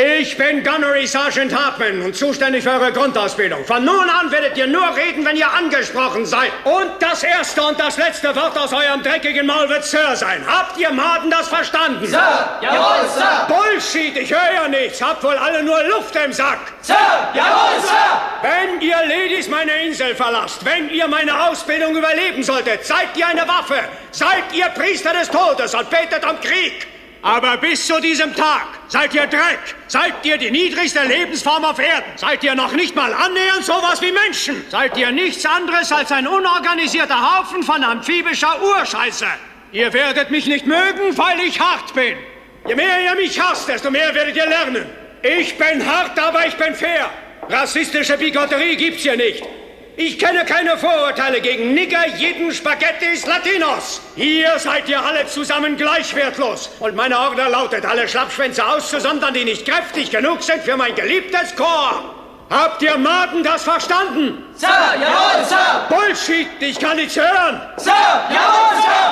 Ich bin Gunnery Sergeant Hartman und zuständig für eure Grundausbildung. Von nun an werdet ihr nur reden, wenn ihr angesprochen seid. Und das erste und das letzte Wort aus eurem dreckigen Maul wird Sir sein. Habt ihr Maden das verstanden? Sir! Jawohl, Sir! Bullshit, ich höre ja nichts. Habt wohl alle nur Luft im Sack. Sir! Jawohl, Sir! Wenn ihr Ladies meine Insel verlasst, wenn ihr meine Ausbildung überleben solltet, seid ihr eine Waffe. Seid ihr Priester des Todes und betet um Krieg. Aber bis zu diesem Tag seid ihr Dreck, seid ihr die niedrigste Lebensform auf Erden, seid ihr noch nicht mal annähernd sowas wie Menschen, seid ihr nichts anderes als ein unorganisierter Haufen von amphibischer Urscheiße. Ihr werdet mich nicht mögen, weil ich hart bin. Je mehr ihr mich hasst, desto mehr werdet ihr lernen. Ich bin hart, aber ich bin fair. Rassistische Bigotterie gibt's hier nicht. Ich kenne keine Vorurteile gegen Nigger, Jeden, Spaghettis, Latinos. Hier seid ihr alle zusammen gleich wertlos. Und meine Order lautet, alle Schlappschwänze auszusondern, die nicht kräftig genug sind für mein geliebtes Chor. Habt ihr Maden das verstanden? Sir, jawohl, Sir! Bullshit, ich kann nichts hören. Sir, jawohl, Sir!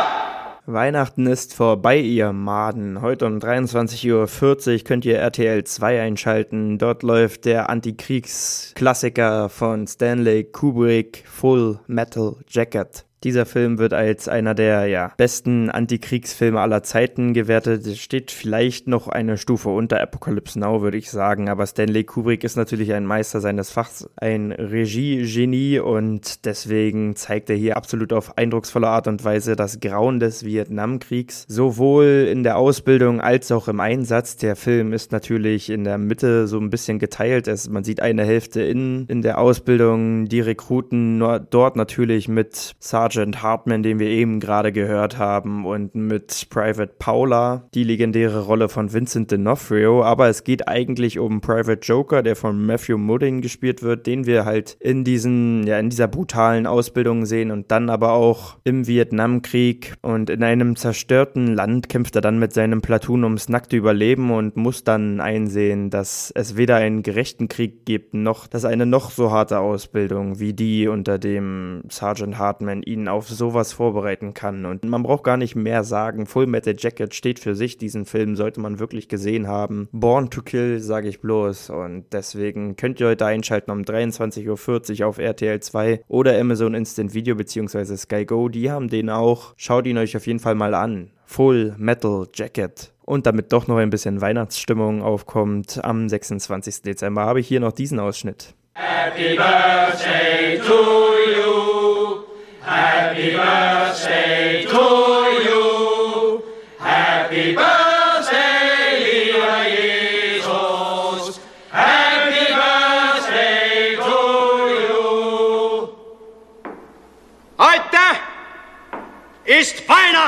Weihnachten ist vorbei, ihr Maden. Heute um 23.40 Uhr könnt ihr RTL 2 einschalten. Dort läuft der Antikriegsklassiker von Stanley Kubrick Full Metal Jacket. Dieser Film wird als einer der ja, besten Antikriegsfilme aller Zeiten gewertet. Es steht vielleicht noch eine Stufe unter Apocalypse Now, würde ich sagen. Aber Stanley Kubrick ist natürlich ein Meister seines Fachs, ein Regiegenie und deswegen zeigt er hier absolut auf eindrucksvolle Art und Weise das Grauen des Vietnamkriegs. Sowohl in der Ausbildung als auch im Einsatz. Der Film ist natürlich in der Mitte so ein bisschen geteilt. Es, man sieht eine Hälfte in, in der Ausbildung, die Rekruten dort natürlich mit Sergeant Sergeant Hartman, den wir eben gerade gehört haben, und mit Private Paula, die legendäre Rolle von Vincent D'Onofrio. Aber es geht eigentlich um Private Joker, der von Matthew Modine gespielt wird, den wir halt in diesen, ja, in dieser brutalen Ausbildung sehen und dann aber auch im Vietnamkrieg und in einem zerstörten Land kämpft er dann mit seinem Platoon ums nackte Überleben und muss dann einsehen, dass es weder einen gerechten Krieg gibt, noch, dass eine noch so harte Ausbildung wie die, unter dem Sergeant Hartman ihn auf sowas vorbereiten kann. Und man braucht gar nicht mehr sagen. Full Metal Jacket steht für sich. Diesen Film sollte man wirklich gesehen haben. Born to Kill, sage ich bloß. Und deswegen könnt ihr heute einschalten um 23.40 Uhr auf RTL 2 oder Amazon Instant Video bzw. Sky Go. Die haben den auch. Schaut ihn euch auf jeden Fall mal an. Full Metal Jacket. Und damit doch noch ein bisschen Weihnachtsstimmung aufkommt, am 26. Dezember habe ich hier noch diesen Ausschnitt. Happy Birthday to you.